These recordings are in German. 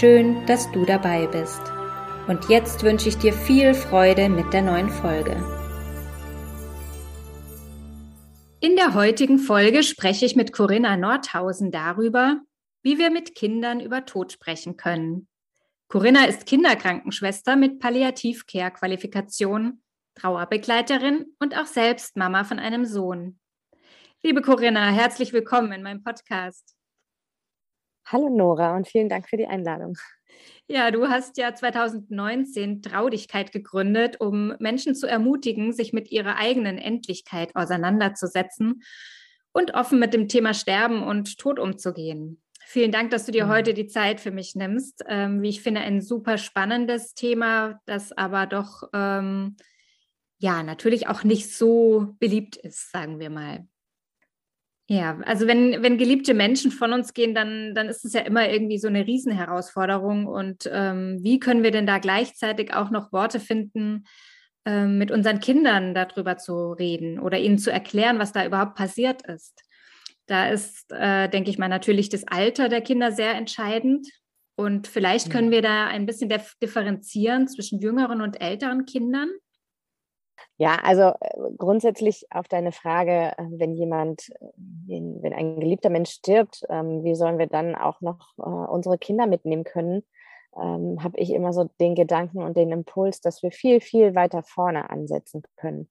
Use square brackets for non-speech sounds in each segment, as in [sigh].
Schön, dass du dabei bist. Und jetzt wünsche ich dir viel Freude mit der neuen Folge. In der heutigen Folge spreche ich mit Corinna Nordhausen darüber, wie wir mit Kindern über Tod sprechen können. Corinna ist Kinderkrankenschwester mit Palliativcare-Qualifikation, Trauerbegleiterin und auch selbst Mama von einem Sohn. Liebe Corinna, herzlich willkommen in meinem Podcast. Hallo Nora und vielen Dank für die Einladung. Ja, du hast ja 2019 Traudigkeit gegründet, um Menschen zu ermutigen, sich mit ihrer eigenen Endlichkeit auseinanderzusetzen und offen mit dem Thema Sterben und Tod umzugehen. Vielen Dank, dass du dir mhm. heute die Zeit für mich nimmst. Ähm, wie ich finde, ein super spannendes Thema, das aber doch ähm, ja natürlich auch nicht so beliebt ist, sagen wir mal. Ja, also wenn, wenn geliebte Menschen von uns gehen, dann, dann ist es ja immer irgendwie so eine Riesenherausforderung. Und ähm, wie können wir denn da gleichzeitig auch noch Worte finden, ähm, mit unseren Kindern darüber zu reden oder ihnen zu erklären, was da überhaupt passiert ist? Da ist, äh, denke ich mal, natürlich das Alter der Kinder sehr entscheidend. Und vielleicht können wir da ein bisschen differenzieren zwischen jüngeren und älteren Kindern. Ja, also äh, grundsätzlich auf deine Frage, äh, wenn jemand, äh, wenn ein geliebter Mensch stirbt, ähm, wie sollen wir dann auch noch unsere Kinder mitnehmen können, ähm, habe ich immer so den Gedanken und den Impuls, dass wir viel, viel weiter vorne ansetzen können.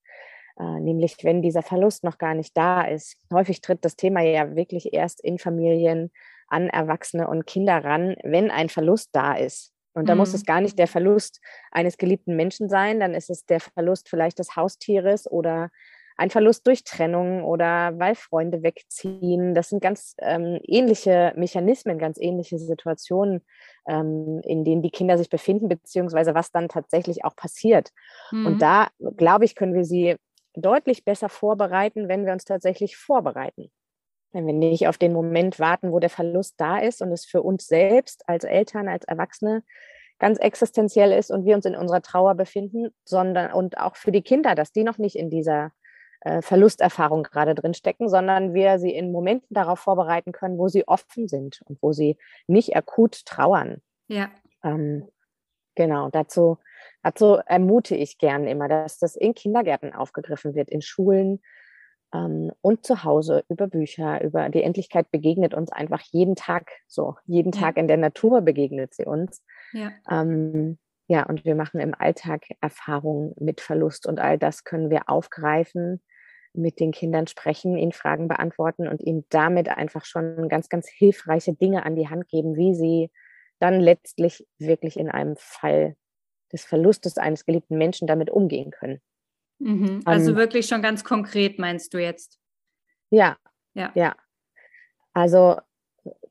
Nämlich, wenn dieser Verlust noch gar nicht da ist. Häufig tritt das Thema ja wirklich erst in Familien an Erwachsene und Kinder ran, wenn ein Verlust da ist. Und da mhm. muss es gar nicht der Verlust eines geliebten Menschen sein, dann ist es der Verlust vielleicht des Haustieres oder ein Verlust durch Trennung oder weil Freunde wegziehen. Das sind ganz ähm, ähnliche Mechanismen, ganz ähnliche Situationen, ähm, in denen die Kinder sich befinden, beziehungsweise was dann tatsächlich auch passiert. Mhm. Und da, glaube ich, können wir sie deutlich besser vorbereiten, wenn wir uns tatsächlich vorbereiten. Wenn wir nicht auf den Moment warten, wo der Verlust da ist und es für uns selbst als Eltern, als Erwachsene ganz existenziell ist und wir uns in unserer Trauer befinden, sondern und auch für die Kinder, dass die noch nicht in dieser äh, Verlusterfahrung gerade drin stecken, sondern wir sie in Momenten darauf vorbereiten können, wo sie offen sind und wo sie nicht akut trauern. Ja. Ähm, genau, dazu, dazu ermute ich gern immer, dass das in Kindergärten aufgegriffen wird, in Schulen, und zu Hause über Bücher, über die Endlichkeit begegnet uns einfach jeden Tag so. Jeden. Tag in der Natur begegnet sie uns. Ja. Ähm, ja, und wir machen im Alltag Erfahrungen mit Verlust und all das können wir aufgreifen, mit den Kindern sprechen, ihnen Fragen beantworten und ihnen damit einfach schon ganz, ganz hilfreiche Dinge an die Hand geben, wie sie dann letztlich wirklich in einem Fall des Verlustes eines geliebten Menschen damit umgehen können. Mhm. Also um, wirklich schon ganz konkret meinst du jetzt? Ja, ja. ja. Also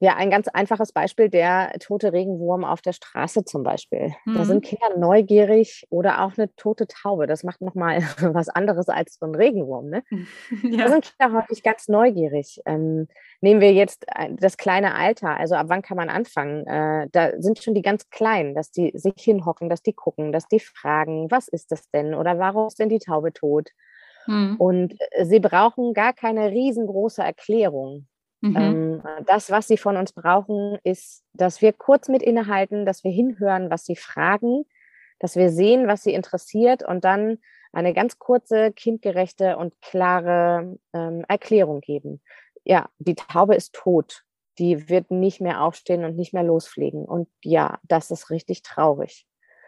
ja, ein ganz einfaches Beispiel, der tote Regenwurm auf der Straße zum Beispiel. Mhm. Da sind Kinder neugierig oder auch eine tote Taube. Das macht nochmal [laughs] was anderes als so ein Regenwurm. Ne? [laughs] Ja. Da sind Kinder häufig ganz neugierig. Ähm, nehmen wir jetzt äh, das kleine Alter, also ab wann kann man anfangen? Äh, da sind schon die ganz Kleinen, dass die sich hinhocken, dass die gucken, dass die fragen, was ist das denn oder warum ist denn die Taube tot? Mhm. Und äh, sie brauchen gar keine riesengroße Erklärung. Mhm. Ähm, das, was sie von uns brauchen, ist, dass wir kurz mit innehalten, dass wir hinhören, was sie fragen, dass wir sehen, was sie interessiert und dann eine ganz kurze, kindgerechte und klare ähm, Erklärung geben. Ja, die Taube ist tot. Die wird nicht mehr aufstehen und nicht mehr losfliegen. Und ja, das ist richtig traurig.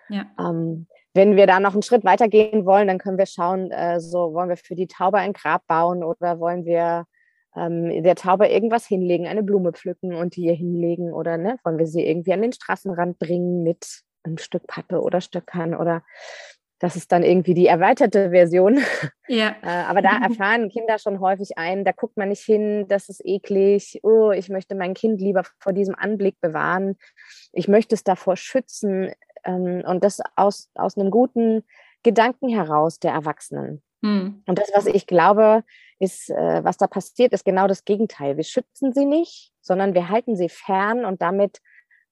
Ja. Ähm, wenn wir da noch einen Schritt weiter gehen wollen, dann können wir schauen, äh, so wollen wir für die Taube ein Grab bauen oder wollen wir ähm, der Taube irgendwas hinlegen, eine Blume pflücken und die hier hinlegen oder ne, wollen wir sie irgendwie an den Straßenrand bringen mit einem Stück Pappe oder Stöckern oder das ist dann irgendwie die erweiterte Version. Ja. [laughs] Äh, aber da [laughs] erfahren Kinder schon häufig ein, da guckt man nicht hin, das ist eklig, oh, ich möchte mein Kind lieber vor diesem Anblick bewahren, ich möchte es davor schützen ähm, und das aus, aus einem guten Gedanken heraus der Erwachsenen. Mhm. Und das, was ich glaube, ist, äh, was da passiert, ist genau das Gegenteil. Wir schützen sie nicht, sondern wir halten sie fern und damit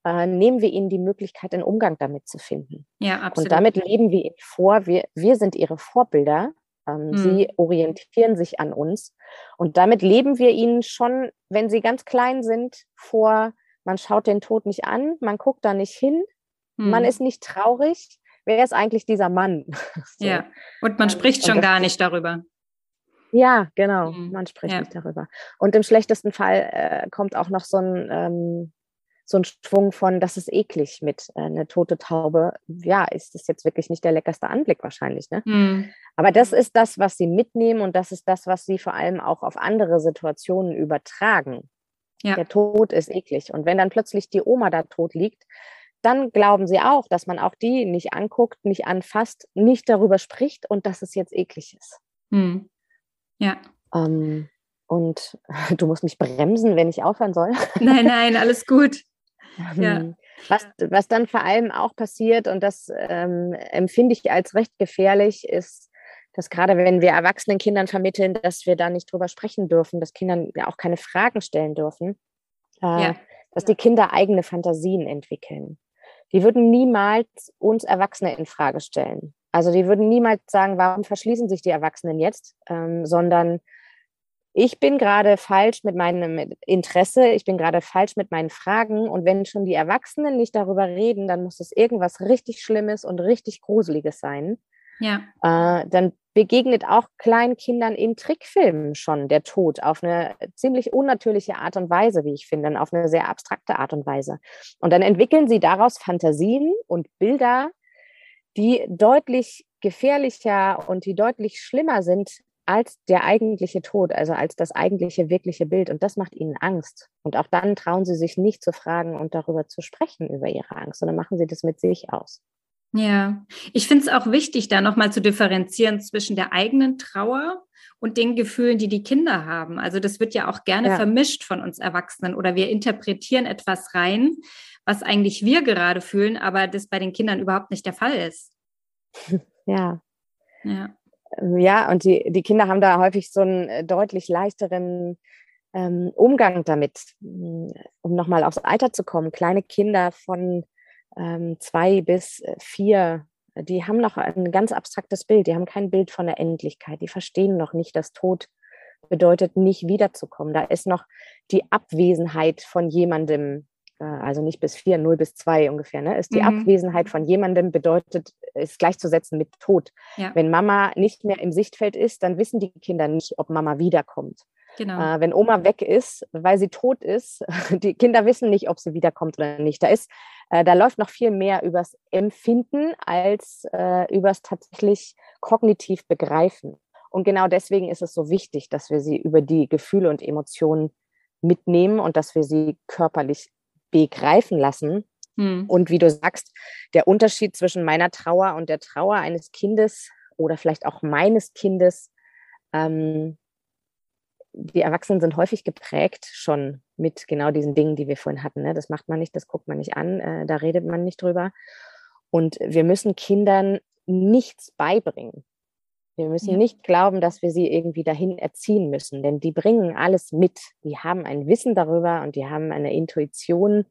äh, nehmen wir ihnen die Möglichkeit, einen Umgang damit zu finden. Ja, absolut. Und damit leben wir ihnen vor, wir, wir sind ihre Vorbilder. Ähm, mhm. Sie orientieren sich an uns. Und damit leben wir ihnen schon, wenn sie ganz klein sind, vor, man schaut den Tod nicht an, man guckt da nicht hin, mhm. man ist nicht traurig. Wer ist eigentlich dieser Mann? [laughs] so. Ja, und man ähm, spricht schon gar nicht darüber. Ja, genau, mhm. man spricht ja. nicht darüber. Und im schlechtesten Fall äh, kommt auch noch so ein, ähm, so ein Schwung von, das ist eklig mit äh, einer tote Taube. Ja, ist das jetzt wirklich nicht der leckerste Anblick wahrscheinlich. Ne? Mhm. Aber das ist das, was sie mitnehmen und das ist das, was sie vor allem auch auf andere Situationen übertragen. Ja. Der Tod ist eklig. Und wenn dann plötzlich die Oma da tot liegt, dann glauben sie auch, dass man auch die nicht anguckt, nicht anfasst, nicht darüber spricht und dass es jetzt eklig ist. Mhm. Ja. Ähm, und [laughs] du musst mich bremsen, wenn ich aufhören soll. [laughs] Nein, nein, alles gut. Ja. Ähm, was, was dann vor allem auch passiert, und das ähm, empfinde ich als recht gefährlich, ist, dass gerade wenn wir erwachsenen Kindern vermitteln, dass wir da nicht drüber sprechen dürfen, dass Kindern ja auch keine Fragen stellen dürfen, äh, ja. dass die Kinder eigene Fantasien entwickeln. Die würden niemals uns Erwachsene in Frage stellen. Also die würden niemals sagen, warum verschließen sich die Erwachsenen jetzt, ähm, sondern ich bin gerade falsch mit meinem Interesse, ich bin gerade falsch mit meinen Fragen. Und wenn schon die Erwachsenen nicht darüber reden, dann muss es irgendwas richtig Schlimmes und richtig Gruseliges sein. Ja. Äh, dann begegnet auch kleinen Kindern in Trickfilmen schon der Tod auf eine ziemlich unnatürliche Art und Weise, wie ich finde, auf eine sehr abstrakte Art und Weise. Und dann entwickeln sie daraus Fantasien und Bilder, die deutlich gefährlicher und die deutlich schlimmer sind als der eigentliche Tod, also als das eigentliche wirkliche Bild. Und das macht ihnen Angst. Und auch dann trauen sie sich nicht zu fragen und darüber zu sprechen, über ihre Angst, sondern machen sie das mit sich aus. Ja, ich finde es auch wichtig, da nochmal zu differenzieren zwischen der eigenen Trauer und den Gefühlen, die die Kinder haben. Also das wird ja auch gerne ja. vermischt von uns Erwachsenen oder wir interpretieren etwas rein, was eigentlich wir gerade fühlen, aber das bei den Kindern überhaupt nicht der Fall ist. [laughs] Ja. Ja. Ja, und die, die Kinder haben da häufig so einen äh, deutlich leichteren ähm, Umgang damit, hm, um nochmal aufs Alter zu kommen. Kleine Kinder von zwei bis äh, vier, die haben noch ein ganz abstraktes Bild. Die haben kein Bild von der Endlichkeit. Die verstehen noch nicht, dass Tod bedeutet, nicht wiederzukommen. Da ist noch die Abwesenheit von jemandem äh, also nicht bis vier, null bis zwei ungefähr, ne, ist die mhm. Abwesenheit von jemandem bedeutet, ist gleichzusetzen mit Tod. Ja. Wenn Mama nicht mehr im Sichtfeld ist, dann wissen die Kinder nicht, ob Mama wiederkommt. Genau. Äh, wenn Oma weg ist, weil sie tot ist, [laughs] die Kinder wissen nicht, ob sie wiederkommt oder nicht. Da ist, äh, da läuft noch viel mehr übers Empfinden als äh, übers tatsächlich kognitiv begreifen. Und genau deswegen ist es so wichtig, dass wir sie über die Gefühle und Emotionen mitnehmen und dass wir sie körperlich begreifen lassen. Hm. Und wie du sagst, der Unterschied zwischen meiner Trauer und der Trauer eines Kindes oder vielleicht auch meines Kindes, ähm, die Erwachsenen sind häufig geprägt schon mit genau diesen Dingen, die wir vorhin hatten. Ne? Das macht man nicht, das guckt man nicht an, äh, da redet man nicht drüber. Und wir müssen Kindern nichts beibringen. Wir müssen ja. nicht glauben, dass wir sie irgendwie dahin erziehen müssen, denn die bringen alles mit. Die haben ein Wissen darüber und die haben eine Intuition,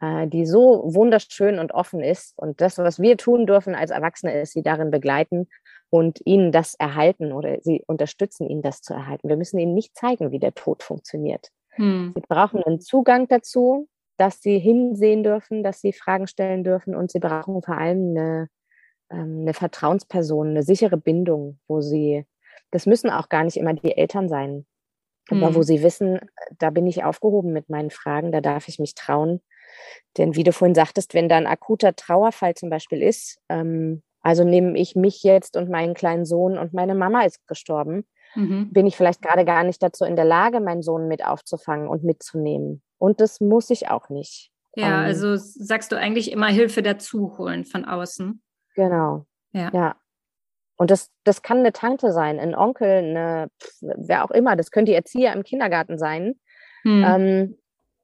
äh, die so wunderschön und offen ist. Und das, was wir tun dürfen als Erwachsene, ist sie darin begleiten und ihnen das erhalten oder sie unterstützen, ihnen das zu erhalten. Wir müssen ihnen nicht zeigen, wie der Tod funktioniert. Hm. Sie brauchen einen Zugang dazu, dass sie hinsehen dürfen, dass sie Fragen stellen dürfen und sie brauchen vor allem eine ähm, eine Vertrauensperson, eine sichere Bindung, wo sie, das müssen auch gar nicht immer die Eltern sein, aber wo sie wissen, da bin ich aufgehoben mit meinen Fragen, da darf ich mich trauen. Denn wie du vorhin sagtest, wenn da ein akuter Trauerfall zum Beispiel ist, ähm, also nehme ich mich jetzt und meinen kleinen Sohn und meine Mama ist gestorben, mhm. bin ich vielleicht gerade gar nicht dazu in der Lage, meinen Sohn mit aufzufangen und mitzunehmen. Und das muss ich auch nicht. Ja, ähm, also sagst du eigentlich immer Hilfe dazu holen von außen. Genau. Ja. ja. Und das, das kann eine Tante sein, ein Onkel, eine, wer auch immer. Das können die Erzieher im Kindergarten sein. Hm. Ähm,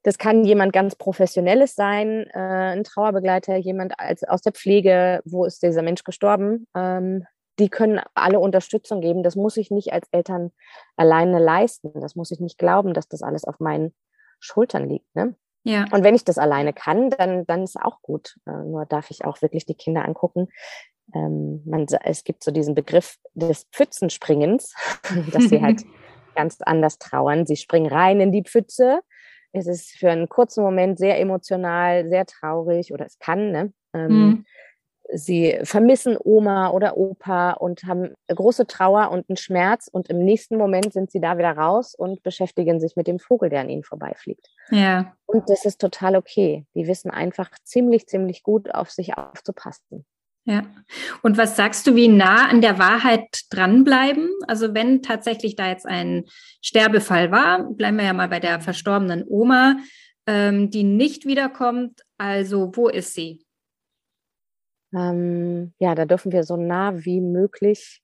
das kann jemand ganz Professionelles sein, äh, ein Trauerbegleiter, jemand als, aus der Pflege, wo ist dieser Mensch gestorben. Ähm, die können alle Unterstützung geben. Das muss ich nicht als Eltern alleine leisten. Das muss ich nicht glauben, dass das alles auf meinen Schultern liegt. Ne? Ja. Und wenn ich das alleine kann, dann, dann ist auch gut. Äh, nur darf ich auch wirklich die Kinder angucken. Ähm, man, es gibt so diesen Begriff des Pfützenspringens, [laughs] dass sie halt [laughs] ganz anders trauern. Sie springen rein in die Pfütze es ist für einen kurzen Moment sehr emotional, sehr traurig oder es kann, ne? Ähm, mhm. Sie vermissen Oma oder Opa und haben große Trauer und einen Schmerz und im nächsten Moment sind sie da wieder raus und beschäftigen sich mit dem Vogel, der an ihnen vorbeifliegt. Ja. Und das ist total okay. Die wissen einfach ziemlich, ziemlich gut auf sich aufzupassen. Ja. Und was sagst du, wie nah an der Wahrheit dranbleiben? Also wenn tatsächlich da jetzt ein Sterbefall war, bleiben wir ja mal bei der verstorbenen Oma, ähm, die nicht wiederkommt. Also wo ist sie? Ähm, ja, da dürfen wir so nah wie möglich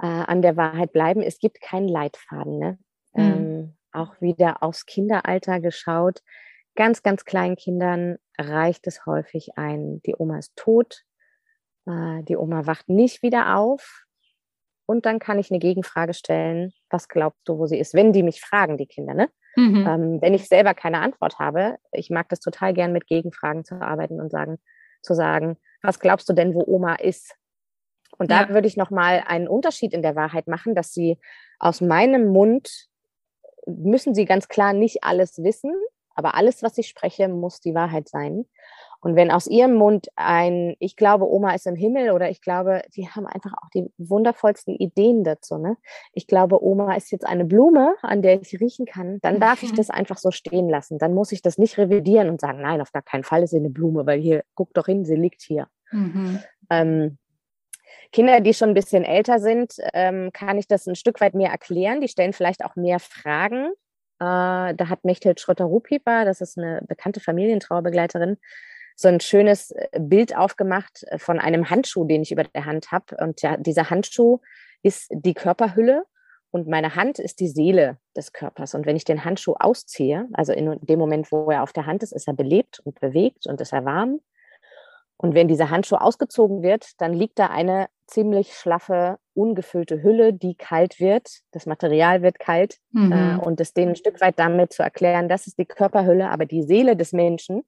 äh, an der Wahrheit bleiben. Es gibt keinen Leitfaden. Ne? Mhm. Ähm, auch wieder aufs Kinderalter geschaut. Ganz, ganz kleinen Kindern reicht es häufig ein, die Oma ist tot, die Oma wacht nicht wieder auf. Und dann kann ich eine Gegenfrage stellen, was glaubst du, wo sie ist? Wenn die mich fragen, die Kinder, ne? Mhm. Ähm, wenn ich selber keine Antwort habe, ich mag das total gern mit Gegenfragen zu arbeiten und sagen, zu sagen, was glaubst du denn, wo Oma ist? Und da ja. würde ich nochmal einen Unterschied in der Wahrheit machen, dass sie aus meinem Mund müssen sie ganz klar nicht alles wissen, aber alles, was ich spreche, muss die Wahrheit sein. Und wenn aus ihrem Mund ein, ich glaube, Oma ist im Himmel oder ich glaube, die haben einfach auch die wundervollsten Ideen dazu. Ne? Ich glaube, Oma ist jetzt eine Blume, an der ich riechen kann, dann darf ich mhm. das einfach so stehen lassen. Dann muss ich das nicht revidieren und sagen, nein, auf gar keinen Fall ist sie eine Blume, weil hier, guck doch hin, sie liegt hier. Mhm. Ähm, Kinder, die schon ein bisschen älter sind, ähm, kann ich das ein Stück weit mehr erklären. Die stellen vielleicht auch mehr Fragen. Äh, da hat Mechthild Schröter-Rupipa, das ist eine bekannte Familientrauerbegleiterin, so ein schönes äh, Bild aufgemacht äh, von einem Handschuh, den ich über der Hand habe. Und ja, dieser Handschuh ist die Körperhülle und meine Hand ist die Seele des Körpers. Und wenn ich den Handschuh ausziehe, also in dem Moment, wo er auf der Hand ist, ist er belebt und bewegt und ist er warm. Und wenn dieser Handschuh ausgezogen wird, dann liegt da eine ziemlich schlaffe, ungefüllte Hülle, die kalt wird. Das Material wird kalt. Mhm. Äh, und es denen ein Stück weit damit zu erklären, das ist die Körperhülle, aber die Seele des Menschen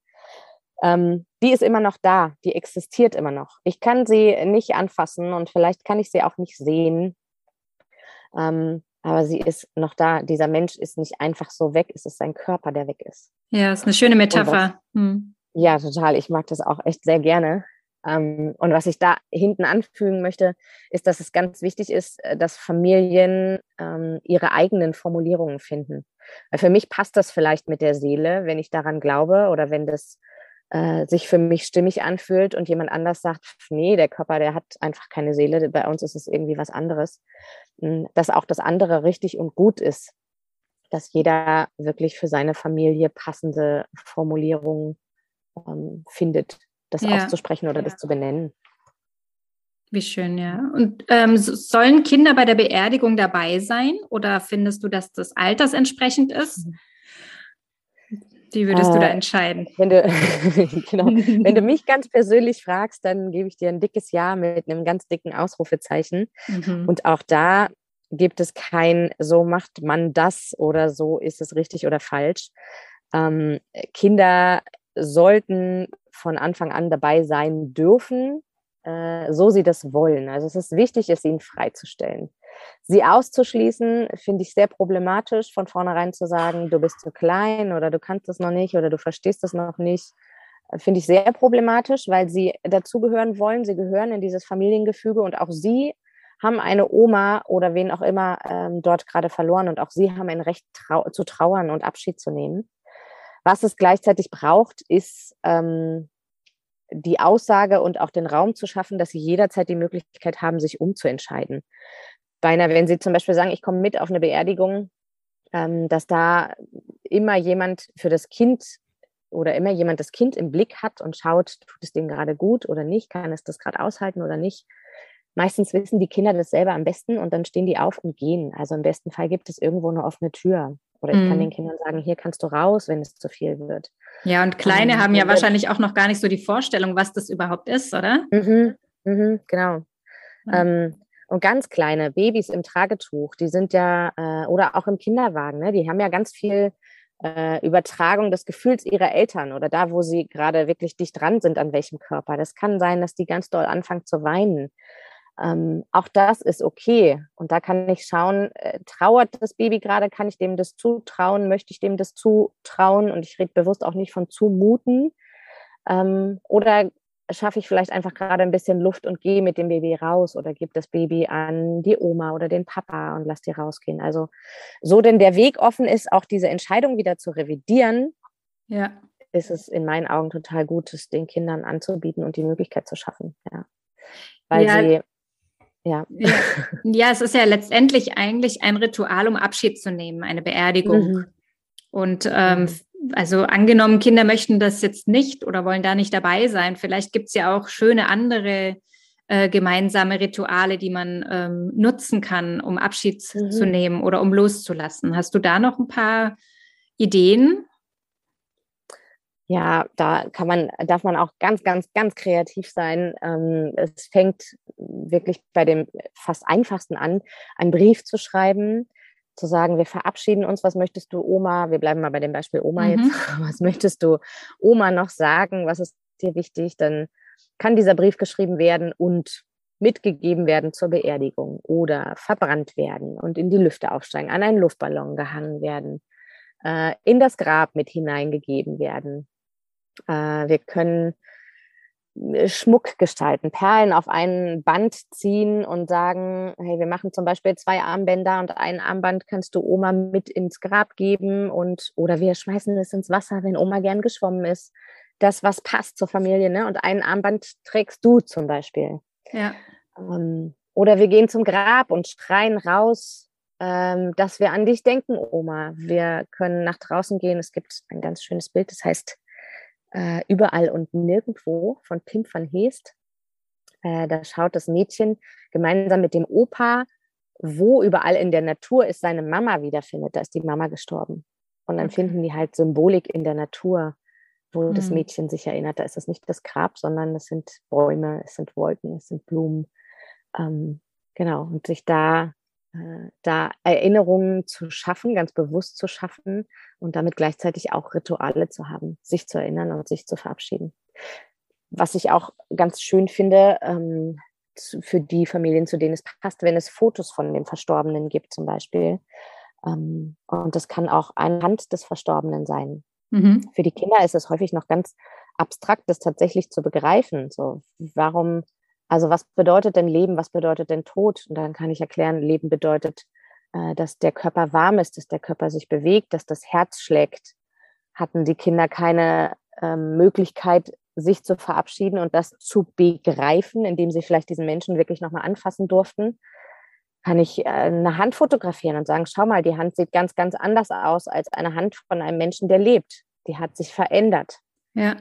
ähm, die ist immer noch da, die existiert immer noch. Ich kann sie nicht anfassen und vielleicht kann ich sie auch nicht sehen, ähm, aber sie ist noch da. Dieser Mensch ist nicht einfach so weg, es ist sein Körper, der weg ist. Ja, ist eine schöne Metapher. Was, hm. Ja, total. Ich mag das auch echt sehr gerne. Ähm, und was ich da hinten anfügen möchte, ist, dass es ganz wichtig ist, äh, dass Familien ähm, ihre eigenen Formulierungen finden. Weil für mich passt das vielleicht mit der Seele, wenn ich daran glaube oder wenn das äh, sich für mich stimmig anfühlt und jemand anders sagt, nee, der Körper, der hat einfach keine Seele, bei uns ist es irgendwie was anderes, hm, dass auch das andere richtig und gut ist, dass jeder wirklich für seine Familie passende Formulierungen ähm, findet, das ja. auszusprechen oder ja. das zu benennen. Wie schön, ja. Und ähm, sollen Kinder bei der Beerdigung dabei sein oder findest du, dass das altersentsprechend ist? Mhm. Wie würdest äh, du da äh, entscheiden? Wenn du, [laughs] genau, wenn du mich ganz persönlich fragst, dann gebe ich dir ein dickes Ja mit einem ganz dicken Ausrufezeichen. Mhm. Und auch da gibt es kein, so macht man das oder so ist es richtig oder falsch. Ähm, Kinder sollten von Anfang an dabei sein dürfen, äh, so sie das wollen. Also es ist wichtig, es ihnen freizustellen. Sie auszuschließen, finde ich sehr problematisch, von vornherein zu sagen, du bist zu klein oder du kannst es noch nicht oder du verstehst es noch nicht. Finde ich sehr problematisch, weil sie dazugehören wollen. Sie gehören in dieses Familiengefüge und auch sie haben eine Oma oder wen auch immer ähm, dort gerade verloren und auch sie haben ein Recht trau zu trauern und Abschied zu nehmen. Was es gleichzeitig braucht, ist ähm, die Aussage und auch den Raum zu schaffen, dass sie jederzeit die Möglichkeit haben, sich umzuentscheiden beinahe, wenn Sie zum Beispiel sagen, ich komme mit auf eine Beerdigung, ähm, dass da immer jemand für das Kind oder immer jemand das Kind im Blick hat und schaut, tut es dem gerade gut oder nicht, kann es das gerade aushalten oder nicht. meistens wissen die Kinder das selber am besten und dann stehen die auf und gehen. Also im besten Fall gibt es irgendwo eine offene Tür. Oder ich mhm. kann den Kindern sagen, hier kannst du raus, wenn es zu viel wird. Ja, und Kleine ähm, haben ja wahrscheinlich auch noch gar nicht so die Vorstellung, was das überhaupt ist, oder? Mhm, mhm, genau. Mhm. Ähm, und ganz kleine Babys im Tragetuch, die sind ja, äh, oder auch im Kinderwagen, ne, die haben ja ganz viel äh, Übertragung des Gefühls ihrer Eltern oder da, wo sie gerade wirklich dicht dran sind, an welchem Körper. Das kann sein, dass die ganz doll anfangen zu weinen. Ähm, auch das ist okay. Und da kann ich schauen, äh, trauert das Baby gerade, kann ich dem das zutrauen, möchte ich dem das zutrauen? Und ich rede bewusst auch nicht von zumuten. Ähm, oder schaffe ich vielleicht einfach gerade ein bisschen Luft und gehe mit dem Baby raus oder gebe das Baby an die Oma oder den Papa und lass die rausgehen. Also so denn der Weg offen ist, auch diese Entscheidung wieder zu revidieren, ja. ist es in meinen Augen total gut, es den Kindern anzubieten und die Möglichkeit zu schaffen. Ja. Weil ja. sie ja. ja. ja. es ist ja letztendlich eigentlich ein Ritual, um Abschied zu nehmen, eine Beerdigung. Mhm. Und ähm, mhm also angenommen, Kinder möchten das jetzt nicht oder wollen da nicht dabei sein. Vielleicht gibt es ja auch schöne andere äh, gemeinsame Rituale, die man ähm, nutzen kann, um Abschied mhm. zu nehmen oder um loszulassen. Hast du da noch ein paar Ideen? Ja, da kann man, darf man auch ganz, ganz, ganz kreativ sein. Ähm, es fängt wirklich bei dem fast einfachsten an, einen Brief zu schreiben, zu sagen, wir verabschieden uns, was möchtest du Oma, wir bleiben mal bei dem Beispiel Oma mhm. jetzt, [laughs] was möchtest du Oma noch sagen, was ist dir wichtig, dann kann dieser Brief geschrieben werden und mitgegeben werden zur Beerdigung oder verbrannt werden und in die Lüfte aufsteigen, an einen Luftballon gehangen werden, äh, in das Grab mit hineingegeben werden. Äh, wir können Schmuck gestalten, Perlen auf ein Band ziehen und sagen, hey, wir machen zum Beispiel zwei Armbänder und ein Armband kannst du Oma mit ins Grab geben und oder wir schmeißen es ins Wasser, wenn Oma gern geschwommen ist. Das, was passt zur Familie, ne? Und ein Armband trägst du zum Beispiel. Ja. Ähm, oder wir gehen zum Grab und schreien raus, ähm, dass wir an dich denken, Oma. Wir können nach draußen gehen. Es gibt ein ganz schönes Bild, das heißt äh, Überall und Nirgendwo von Pim van Heest. Äh, da schaut das Mädchen gemeinsam mit dem Opa, wo überall in der Natur ist seine Mama wiederfindet. Da ist die Mama gestorben. Und dann okay. finden die halt Symbolik in der Natur, wo mhm. das Mädchen sich erinnert. Da ist es nicht das Grab, sondern es sind Bäume, es sind Wolken, es sind Blumen. Ähm, genau, und sich da da Erinnerungen zu schaffen, ganz bewusst zu schaffen und damit gleichzeitig auch Rituale zu haben, sich zu erinnern und sich zu verabschieden. Was ich auch ganz schön finde, ähm, für die Familien, zu denen es passt, wenn es Fotos von den Verstorbenen gibt zum Beispiel. Ähm, und das kann auch eine Hand des Verstorbenen sein. Mhm. Für die Kinder ist es häufig noch ganz abstrakt, das tatsächlich zu begreifen. So, warum also was bedeutet denn Leben, was bedeutet denn Tod? Und dann kann ich erklären, Leben bedeutet, äh, dass der Körper warm ist, dass der Körper sich bewegt, dass das Herz schlägt. Hatten die Kinder keine ähm, Möglichkeit, sich zu verabschieden und das zu begreifen, indem sie vielleicht diesen Menschen wirklich nochmal anfassen durften, kann ich äh, eine Hand fotografieren und sagen, schau mal, die Hand sieht ganz, ganz anders aus als eine Hand von einem Menschen, der lebt. Die hat sich verändert. Ja.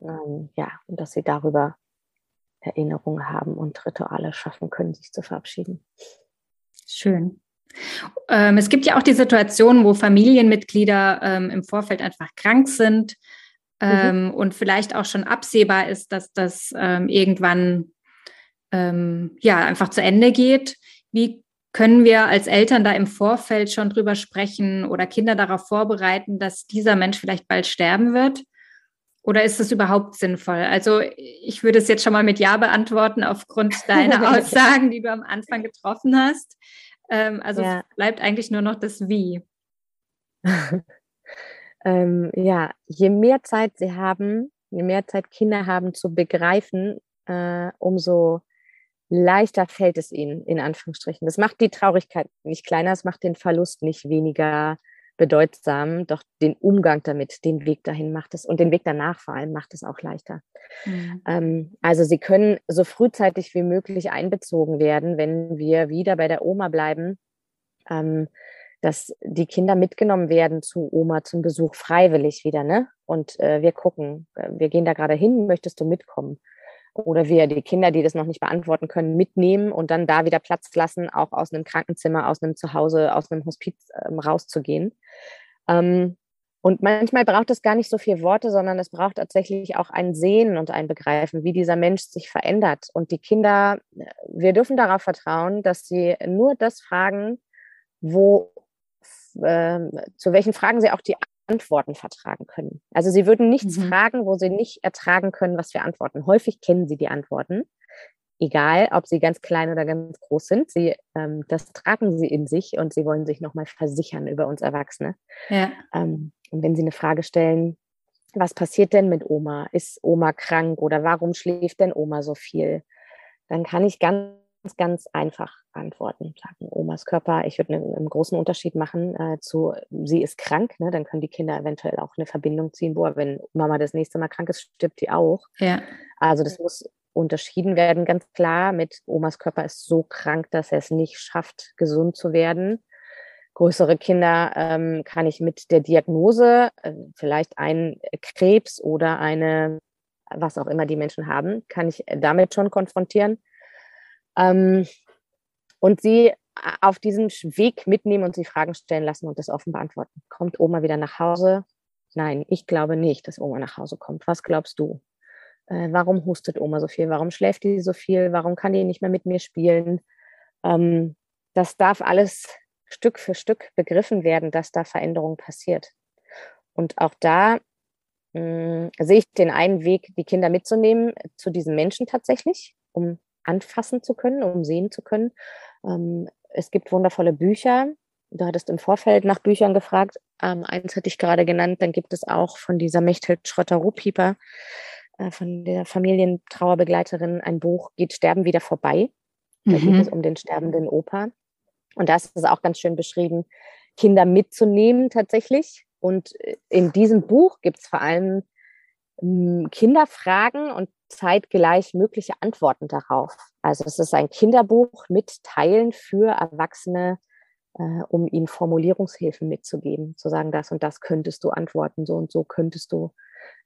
Ähm, ja, und dass sie darüber Erinnerungen haben und Rituale schaffen können, sich zu verabschieden. Schön. Ähm, es gibt ja auch die Situation, wo Familienmitglieder ähm, im Vorfeld einfach krank sind mhm. ähm, mhm. und vielleicht auch schon absehbar ist, dass das ähm, irgendwann ähm, ja einfach zu Ende geht. Wie können wir als Eltern da im Vorfeld schon drüber sprechen oder Kinder darauf vorbereiten, dass dieser Mensch vielleicht bald sterben wird? Oder ist es überhaupt sinnvoll? Also ich würde es jetzt schon mal mit Ja beantworten aufgrund [laughs] deiner Aussagen, die du am Anfang getroffen hast. Ähm, also ja. bleibt eigentlich nur noch das Wie. [laughs] ähm, ja, je mehr Zeit sie haben, je mehr Zeit Kinder haben zu begreifen, äh, umso leichter fällt es ihnen, in Anführungsstrichen. Das macht die Traurigkeit nicht kleiner, es macht den Verlust nicht weniger bedeutsam, doch den Umgang damit, den Weg dahin macht es und den Weg danach vor allem macht es auch leichter. Mhm. Ähm, also sie können so frühzeitig wie möglich einbezogen werden, wenn wir wieder bei der Oma bleiben, ähm, dass die Kinder mitgenommen werden zu Oma zum Besuch freiwillig wieder, ne? Und äh, wir gucken, äh, wir gehen da gerade hin, möchtest du mitkommen? Oder wir die Kinder, die das noch nicht beantworten können, mitnehmen und dann da wieder Platz lassen, auch aus einem Krankenzimmer, aus einem Zuhause, aus einem Hospiz ähm, rauszugehen. Ähm, und manchmal braucht es gar nicht so viele Worte, sondern es braucht tatsächlich auch ein Sehen und ein Begreifen, wie dieser Mensch sich verändert. Und die Kinder, wir dürfen darauf vertrauen, dass sie nur das fragen, wo, äh, zu welchen Fragen sie auch die Antworten vertragen können. Also sie würden nichts mhm. fragen, wo sie nicht ertragen können, was wir antworten. Häufig kennen sie die Antworten, egal ob sie ganz klein oder ganz groß sind. Sie, ähm, das tragen sie in sich und sie wollen sich nochmal versichern über uns Erwachsene. Ja. Ähm, und wenn sie eine Frage stellen, was passiert denn mit Oma? Ist Oma krank oder warum schläft denn Oma so viel? Dann kann ich ganz ganz, ganz einfach antworten. Sagen, Omas Körper, ich würde einen, einen, großen Unterschied machen äh, zu, sie ist krank, ne? dann können die Kinder eventuell auch eine Verbindung ziehen, boah, wenn Mama das nächste Mal krank ist, stirbt die auch. Ja. Also das muss unterschieden werden, ganz klar, mit Omas Körper ist so krank, dass er es nicht schafft, gesund zu werden. Größere Kinder ähm, kann ich mit der Diagnose, äh, vielleicht ein Krebs oder eine, was auch immer die Menschen haben, kann ich damit schon konfrontieren ähm, und sie auf diesem Weg mitnehmen und sie Fragen stellen lassen und das offen beantworten. Kommt Oma wieder nach Hause? Nein, ich glaube nicht, dass Oma nach Hause kommt. Was glaubst du? Äh, warum hustet Oma so viel? Warum schläft die so viel? Warum kann die nicht mehr mit mir spielen? Ähm, das darf alles Stück für Stück begriffen werden, dass da Veränderung passiert. Und auch da mh, sehe ich den einen Weg, die Kinder mitzunehmen zu diesen Menschen tatsächlich, um anfassen zu können, um sehen zu können. Ähm, es gibt wundervolle Bücher. Du hattest im Vorfeld nach Büchern gefragt. Ähm, eins hatte ich gerade genannt. Dann gibt es auch von dieser Mechthild Schrotter-Ruhpieper, äh, von der Familientrauerbegleiterin, ein Buch, Geht Sterben wieder vorbei. Da mhm. geht es um den sterbenden Opa. Und da ist es auch ganz schön beschrieben, Kinder mitzunehmen tatsächlich. Und äh, in diesem Buch gibt es vor allem hm, Kinderfragen und zeitgleich mögliche Antworten darauf. Also es ist ein Kinderbuch mit Teilen für Erwachsene, äh, um ihnen Formulierungshilfen mitzugeben, zu sagen, das und das könntest du antworten, so und so könntest du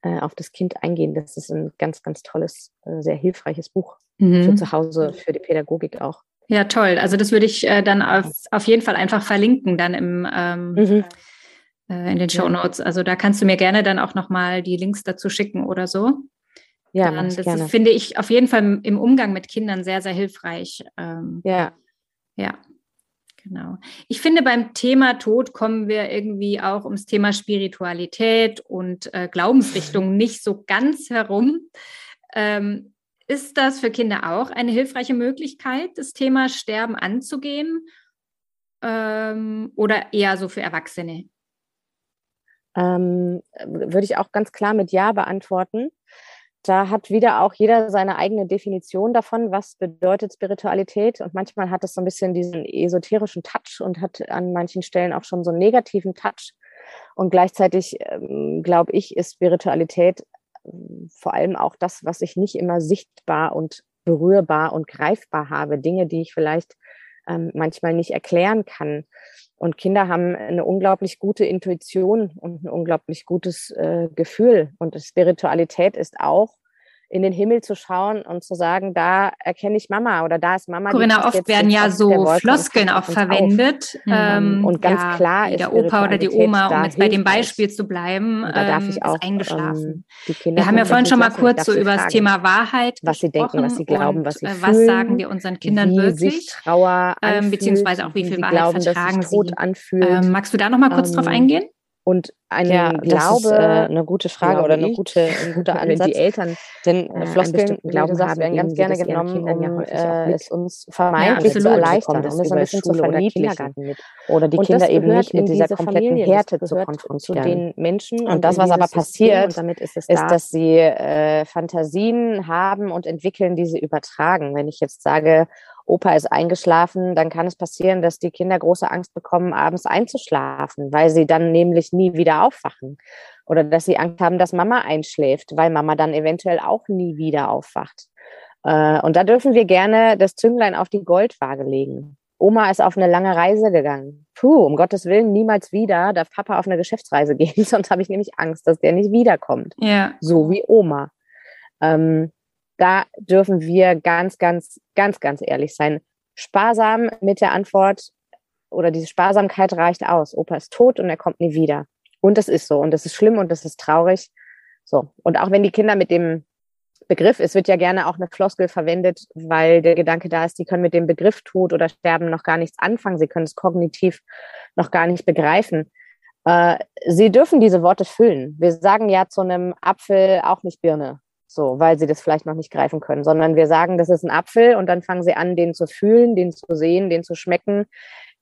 äh, auf das Kind eingehen. Das ist ein ganz, ganz tolles, äh, sehr hilfreiches Buch mhm. für zu Hause, für die Pädagogik auch. Ja, toll. Also das würde ich äh, dann auf, auf jeden Fall einfach verlinken, dann im ähm, mhm. Äh, in den Show Notes. Also da kannst du mir gerne dann auch nochmal die Links dazu schicken oder so. Ja, dann, das gerne. finde ich auf jeden Fall im Umgang mit Kindern sehr, sehr hilfreich. Ähm, ja. Ja, genau. Ich finde, beim Thema Tod kommen wir irgendwie auch ums Thema Spiritualität und äh, Glaubensrichtung [laughs] nicht so ganz herum. Ähm, ist das für Kinder auch eine hilfreiche Möglichkeit, das Thema Sterben anzugehen? Ähm, oder eher so für Erwachsene? Ähm, würde ich auch ganz klar mit Ja beantworten da hat wieder auch jeder seine eigene Definition davon, was bedeutet Spiritualität. Und manchmal hat es so ein bisschen diesen esoterischen Touch und hat an manchen Stellen auch schon so einen negativen Touch. Und gleichzeitig, ähm, glaube ich, ist Spiritualität ähm, vor allem auch das, was ich nicht immer sichtbar und berührbar und greifbar habe. Dinge, die ich vielleicht ähm, manchmal nicht erklären kann. Und Kinder haben eine unglaublich gute Intuition und ein unglaublich gutes äh, Gefühl. Und Spiritualität ist auch, in den Himmel zu schauen und zu sagen, da erkenne ich Mama oder da ist Mama. Corinna, oft werden ja so Floskeln auch verwendet. Ähm, und ganz ja, klar ist der Opa oder die Oma, um jetzt bei dem Beispiel zu bleiben, da darf ich ähm, auch, eingeschlafen. Ähm, Wir haben ja vorhin schon mal kurz so über das Thema Wahrheit Was sie denken, was sie glauben, was sie fühlen. Was sagen wir unseren Kindern wirklich? Trauer ähm, beziehungsweise auch wie viel Wahrheit glauben, vertragen sie. Ähm, magst du da noch mal kurz drauf eingehen? Und ein ja, Glaube, ist, äh, eine gute Frage oder eine gute, ein guter [laughs] Ansatz. die Eltern, denn äh, Floskeln, Glauben sagst, werden ganz gerne genommen, um ja äh, es uns vermeintlich ja, zu erleichtern, um es ein bisschen zu verniedlichen. Oder die und Kinder eben nicht mit dieser kompletten Härte zu konfrontieren. Zu den Menschen. Und, das, was aber passiert, ist, ist, dass sie äh, Fantasien haben und entwickeln, die sie übertragen. Wenn ich jetzt sage, Opa ist eingeschlafen, dann kann es passieren, dass die Kinder große Angst bekommen, abends einzuschlafen, weil sie dann nämlich nie wieder aufwachen. Oder dass sie Angst haben, dass Mama einschläft, weil Mama dann eventuell auch nie wieder aufwacht. Äh, und da dürfen wir gerne das Zünglein auf die Goldwaage legen. Oma ist auf eine lange Reise gegangen. Puh, um Gottes Willen, niemals wieder darf Papa auf eine Geschäftsreise [laughs] gehen, sonst habe ich nämlich Angst, dass der nicht wiederkommt. Ja. So wie Oma. Ähm, da dürfen wir ganz, ganz, ganz, ganz ehrlich sein. Sparsam mit der Antwort oder diese Sparsamkeit reicht aus. Opa ist tot und er kommt nie wieder. Und das ist so. Und das ist schlimm und das ist traurig. So. Und auch wenn die Kinder mit dem Begriff, es wird ja gerne auch eine Floskel verwendet, weil der Gedanke da ist, die können mit dem Begriff Tod oder Sterben noch gar nichts anfangen. Sie können es kognitiv noch gar nicht begreifen. Äh, sie dürfen diese Worte füllen. Wir sagen ja zu einem Apfel auch nicht Birne, so, weil sie das vielleicht noch nicht greifen können, sondern wir sagen, das ist ein Apfel und dann fangen sie an, den zu fühlen, den zu sehen, den zu schmecken,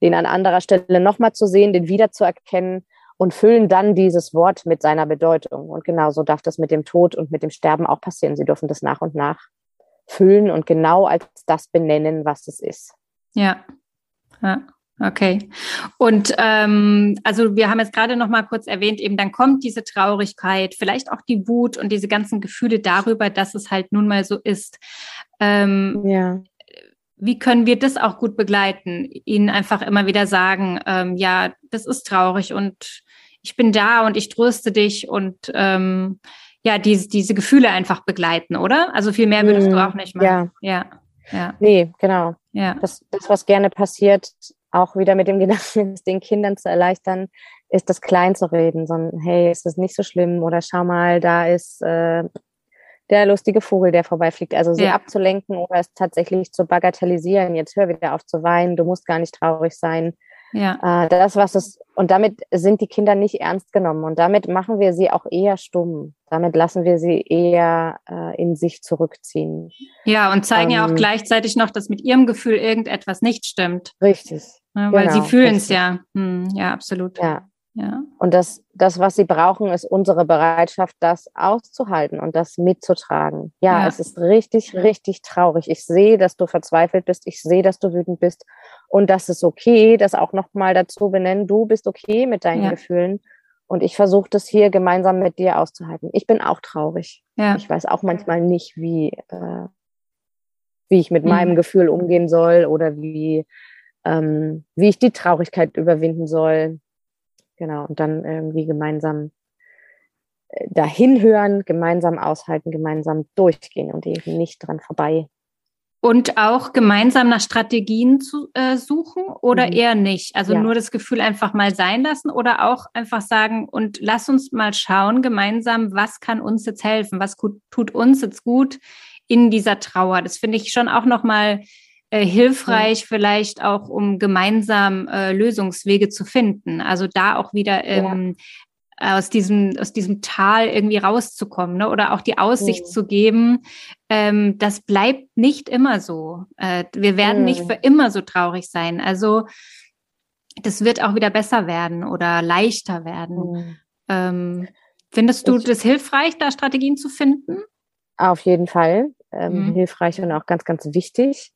den an anderer Stelle nochmal zu sehen, den wiederzuerkennen und füllen dann dieses Wort mit seiner Bedeutung. Und genauso darf das mit dem Tod und mit dem Sterben auch passieren. Sie dürfen das nach und nach füllen und genau als das benennen, was es ist. Ja, ja. Okay. Und ähm, also wir haben jetzt gerade noch mal kurz erwähnt, eben dann kommt diese Traurigkeit, vielleicht auch die Wut und diese ganzen Gefühle darüber, dass es halt nun mal so ist. Ähm, ja. Wie können wir das auch gut begleiten? Ihnen einfach immer wieder sagen, ähm, ja, das ist traurig und ich bin da und ich tröste dich und ähm, ja, diese, diese Gefühle einfach begleiten, oder? Also viel mehr würdest mm, du mhm. auch nicht machen. Ja. ja. Ja. Nee, genau. Ja. Das, das, was gerne passiert, auch wieder mit dem [laughs] Gedanken, es den Kindern zu erleichtern, ist das klein zu reden, sondern hey, ist das nicht so schlimm oder schau mal, da ist äh, der lustige Vogel, der vorbeifliegt. Also sie ja. abzulenken oder es tatsächlich zu bagatellisieren. Jetzt hör wieder auf zu weinen, du musst gar nicht traurig sein. Ja. Äh, das, was es, und damit sind die Kinder nicht ernst genommen. Und damit machen wir sie auch eher stumm. Damit lassen wir sie eher äh, in sich zurückziehen. Ja, und zeigen ähm, ja auch ähm. gleichzeitig noch, dass mit ihrem Gefühl irgendetwas nicht stimmt. Richtig. Ja, weil genau, sie fühlen es ja. Hm, ja, absolut. Ja. Ja. Und das, das, was sie brauchen, ist unsere Bereitschaft, das auszuhalten und das mitzutragen. Ja, ja, es ist richtig, richtig traurig. Ich sehe, dass du verzweifelt bist. Ich sehe, dass du wütend bist. Und das ist okay, das auch nochmal dazu benennen. Du bist okay mit deinen ja. Gefühlen. Und ich versuche das hier gemeinsam mit dir auszuhalten. Ich bin auch traurig. Ja. Ich weiß auch manchmal nicht, wie, äh, wie ich mit mhm. meinem Gefühl umgehen soll oder wie, ähm, wie ich die Traurigkeit überwinden soll. Genau, und dann irgendwie gemeinsam äh, dahin hören, gemeinsam aushalten, gemeinsam durchgehen und eben nicht dran vorbei. Und auch gemeinsam nach Strategien zu äh, suchen oder mhm. eher nicht? Also ja. nur das Gefühl einfach mal sein lassen oder auch einfach sagen und lass uns mal schauen gemeinsam, was kann uns jetzt helfen? Was gut, tut uns jetzt gut in dieser Trauer? Das finde ich schon auch nochmal äh, hilfreich, ja. vielleicht auch, um gemeinsam äh, Lösungswege zu finden. Also da auch wieder ähm, ja. aus diesem aus diesem Tal irgendwie rauszukommen, ne? oder auch die Aussicht ja. zu geben, ähm, das bleibt nicht immer so. Äh, wir werden nicht für immer so traurig sein. Also das wird auch wieder besser werden oder leichter werden. Ähm, findest du ich, das hilfreich, da Strategien zu finden? Auf jeden Fall. Ähm, mhm. Hilfreich und auch ganz, ganz wichtig.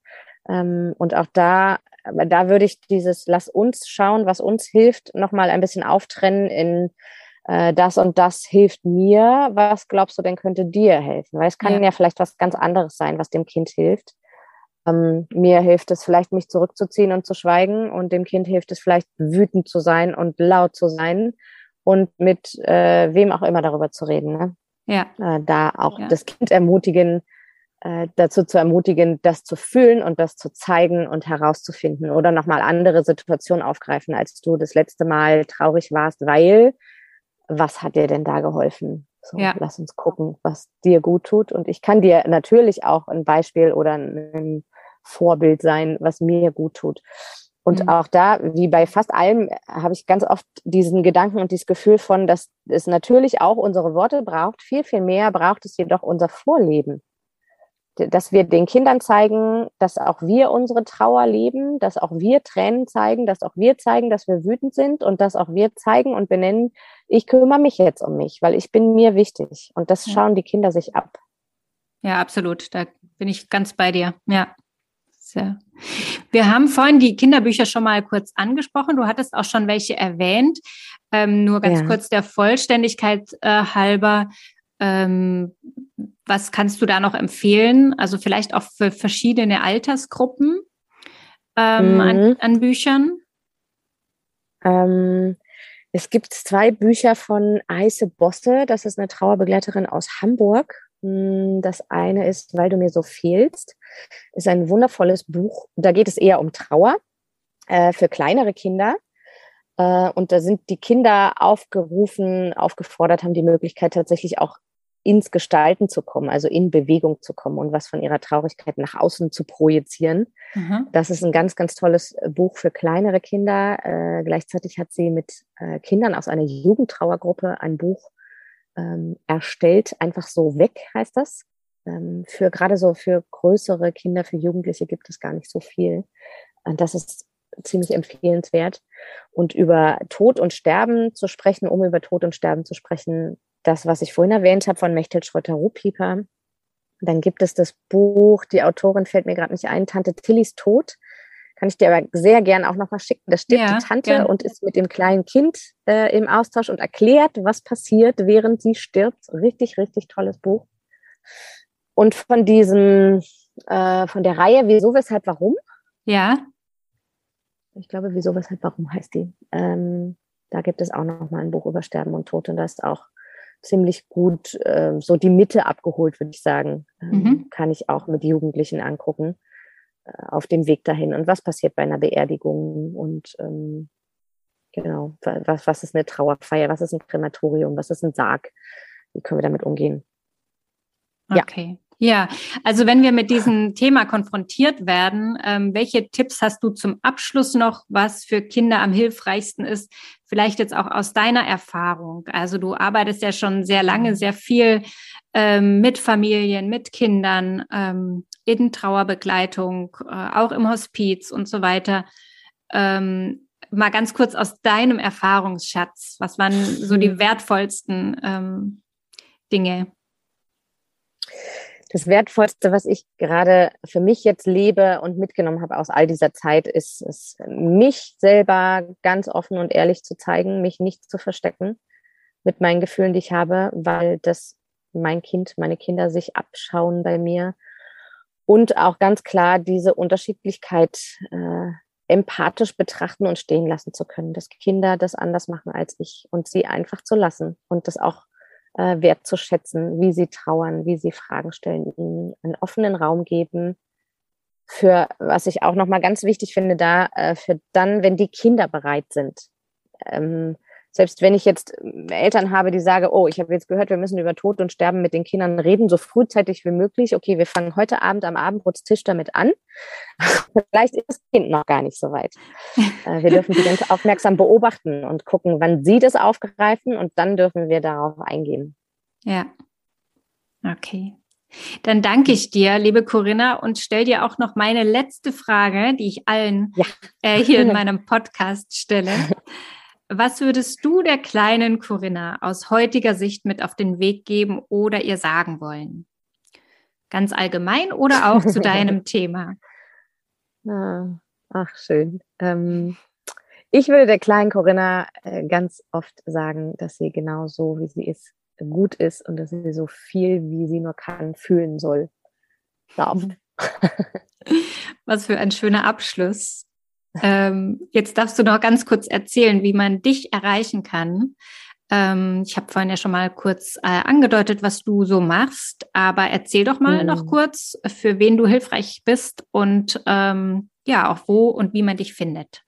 Ähm, und auch da, da würde ich dieses Lass uns schauen, was uns hilft, nochmal ein bisschen auftrennen in äh, das und das hilft mir. Was glaubst du denn könnte dir helfen? Weil es kann ja, ja vielleicht was ganz anderes sein, was dem Kind hilft. Ähm, mir hilft es vielleicht, mich zurückzuziehen und zu schweigen und dem Kind hilft es vielleicht, wütend zu sein und laut zu sein und mit äh, wem auch immer darüber zu reden. Ne? Ja. Äh, da auch ja. das Kind ermutigen, äh, dazu zu ermutigen, das zu fühlen und das zu zeigen und herauszufinden oder nochmal andere Situationen aufgreifen, als du das letzte Mal traurig warst, weil was hat dir denn da geholfen? So, ja. lass uns gucken, was dir gut tut. Und ich kann dir natürlich auch ein Beispiel oder ein Vorbild sein, was mir gut tut. Und mhm. auch da, wie bei fast allem, habe ich ganz oft diesen Gedanken und dieses Gefühl von, dass es natürlich auch unsere Worte braucht. Viel, viel mehr braucht es jedoch unser Vorleben dass wir den Kindern zeigen, dass auch wir unsere Trauer leben, dass auch wir Tränen zeigen, dass auch wir zeigen, dass wir wütend sind und dass auch wir zeigen und benennen, ich kümmere mich jetzt um mich, weil ich bin mir wichtig. Und das schauen die Kinder sich ab. Ja, absolut. Da bin ich ganz bei dir. Ja. Sehr. Wir haben vorhin die Kinderbücher schon mal kurz angesprochen. Du hattest auch schon welche erwähnt. Ähm, nur ganz ja. kurz der Vollständigkeit äh, halber. Ähm, was kannst du da noch empfehlen? Also vielleicht auch für verschiedene Altersgruppen ähm, mhm. an, an, Büchern? Ähm, es gibt zwei Bücher von Eise Bosse. Das ist eine Trauerbegleiterin aus Hamburg. Hm, das eine ist, weil du mir so fehlst, ist ein wundervolles Buch. Da geht es eher um Trauer äh, für kleinere Kinder. Äh, und da sind die Kinder aufgerufen, aufgefordert, haben die Möglichkeit tatsächlich auch ins Gestalten zu kommen, also in Bewegung zu kommen und was von ihrer Traurigkeit nach außen zu projizieren. Mhm. Das ist ein ganz, ganz tolles äh, Buch für kleinere Kinder. Äh, gleichzeitig hat sie mit äh, Kindern aus einer Jugendtrauergruppe ein Buch ähm, erstellt. Einfach so weg heißt das. Ähm, für gerade so für größere Kinder, für Jugendliche gibt es gar nicht so viel. Und das ist ziemlich empfehlenswert. Und über Tod und Sterben zu sprechen, um über Tod und Sterben zu sprechen, das, was ich vorhin erwähnt habe von Mechthild Schröter-Ruhpieper. Dann gibt es das Buch, die Autorin fällt mir gerade nicht ein, Tante Tillys Tod. Kann ich dir aber sehr gern auch noch mal schicken. Da steht ja, die Tante gern. und ist mit dem kleinen Kind äh, im Austausch und erklärt, was passiert, während sie stirbt. Richtig, richtig tolles Buch. Und von diesem, äh, von der Reihe Wieso, Weshalb, Warum? Ja. Ich glaube, Wieso, Weshalb, Warum heißt die. Ähm, da gibt es auch noch mal ein Buch über Sterben und Tod und da ist auch ziemlich gut äh, so die Mitte abgeholt, würde ich sagen. Ähm, mhm. Kann ich auch mit Jugendlichen angucken äh, auf dem Weg dahin. Und was passiert bei einer Beerdigung und ähm, genau, was, was ist eine Trauerfeier, was ist ein Krematorium, was ist ein Sarg, wie können wir damit umgehen? Okay. Ja, also wenn wir mit diesem Thema konfrontiert werden, ähm, welche Tipps hast du zum Abschluss noch, was für Kinder am hilfreichsten ist? Vielleicht jetzt auch aus deiner Erfahrung. Also du arbeitest ja schon sehr lange, sehr viel ähm, mit Familien, mit Kindern, ähm, in Trauerbegleitung, äh, auch im Hospiz und so weiter. Ähm, mal ganz kurz aus deinem Erfahrungsschatz. Was waren so die mhm. wertvollsten ähm, Dinge? Das Wertvollste, was ich gerade für mich jetzt lebe und mitgenommen habe aus all dieser Zeit, ist es, mich selber ganz offen und ehrlich zu zeigen, mich nicht zu verstecken mit meinen Gefühlen, die ich habe, weil das mein Kind, meine Kinder sich abschauen bei mir. Und auch ganz klar diese Unterschiedlichkeit äh, empathisch betrachten und stehen lassen zu können, dass Kinder das anders machen als ich und sie einfach zu lassen und das auch äh, wertzuschätzen, wie sie trauern, wie sie Fragen stellen, ihnen einen offenen Raum geben. Für was ich auch nochmal ganz wichtig finde, da äh, für dann, wenn die Kinder bereit sind. Ähm, selbst wenn ich jetzt ähm, Eltern habe, die sagen, oh, ich habe jetzt gehört, wir müssen über Tod und Sterben mit den Kindern reden, so frühzeitig wie möglich. Okay, wir fangen heute Abend am Abendbrotstisch damit an. [laughs] Vielleicht ist das Kind noch gar nicht so weit. [laughs] Äh, wir dürfen sie ganz aufmerksam beobachten und gucken, wann sie das aufgreifen und dann dürfen wir darauf eingehen. Ja. Okay. Dann danke ich dir, liebe Corinna, und stell dir auch noch meine letzte Frage, die ich allen ja. äh, hier in [laughs] meinem Podcast stelle. Was würdest du der kleinen Corinna aus heutiger Sicht mit auf den Weg geben oder ihr sagen wollen? Ganz allgemein oder auch zu deinem [laughs] Thema? Ah, ach, schön. Ähm, ich würde der kleinen Corinna äh, ganz oft sagen, dass sie genau so, wie sie ist, gut ist und dass sie so viel, wie sie nur kann, fühlen soll. Darf. [laughs] Was für ein schöner Abschluss. Ähm, jetzt darfst du noch ganz kurz erzählen, wie man dich erreichen kann. Ähm, ich habe vorhin ja schon mal kurz äh, angedeutet, was du so machst, aber erzähl doch mal mhm. noch kurz, für wen du hilfreich bist und ähm, ja, auch wo und wie man dich findet.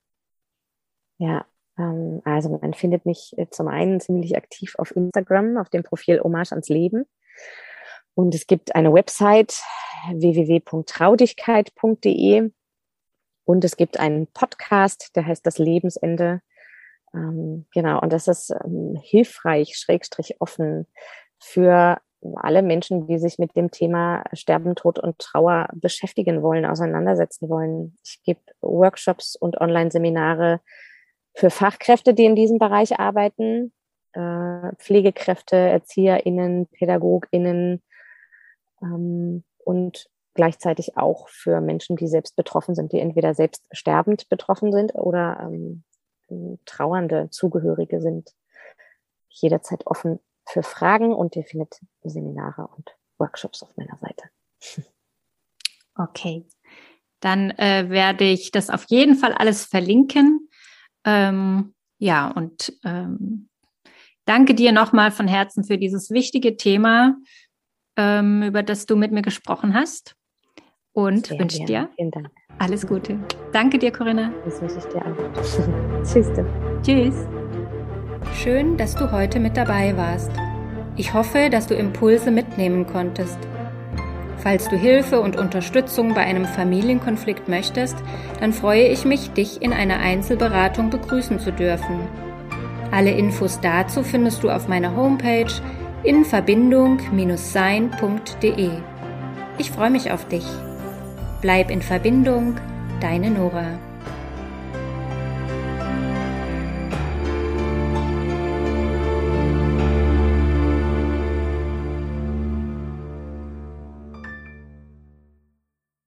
Ja, ähm, also man findet mich äh, zum einen ziemlich aktiv auf Instagram, auf dem Profil Hommage ans Leben. Und es gibt eine Website www.traudigkeit.de und es gibt einen Podcast, der heißt Das Lebensende. Ähm, genau, und das ist ähm, hilfreich, schrägstrich offen für alle Menschen, die sich mit dem Thema Sterben, Tod und Trauer beschäftigen wollen, auseinandersetzen wollen. Ich gebe Workshops und Online-Seminare für Fachkräfte, die in diesem Bereich arbeiten, äh, Pflegekräfte, ErzieherInnen, PädagogInnen ähm, und gleichzeitig auch für Menschen, die selbst betroffen sind, die entweder selbst sterbend betroffen sind oder ähm, trauernde Zugehörige sind. Jederzeit offen für Fragen und ihr findet Seminare und Workshops auf meiner Seite. [laughs] Okay, dann äh, werde ich das auf jeden Fall alles verlinken. Ähm, ja, und ähm, danke dir nochmal von Herzen für dieses wichtige Thema ähm, über das du mit mir gesprochen hast. Und wünsche dir alles Gute. Danke dir, Corinna. Das wünsche ich dir auch. [laughs] Tschüss. Tschüss. Schön, dass du heute mit dabei warst. Ich hoffe, dass du Impulse mitnehmen konntest. Falls du Hilfe und Unterstützung bei einem Familienkonflikt möchtest, dann freue ich mich, dich in einer Einzelberatung begrüßen zu dürfen. Alle Infos dazu findest du auf meiner Homepage in verbindung-sein.de. Ich freue mich auf dich. Bleib in Verbindung, deine Nora.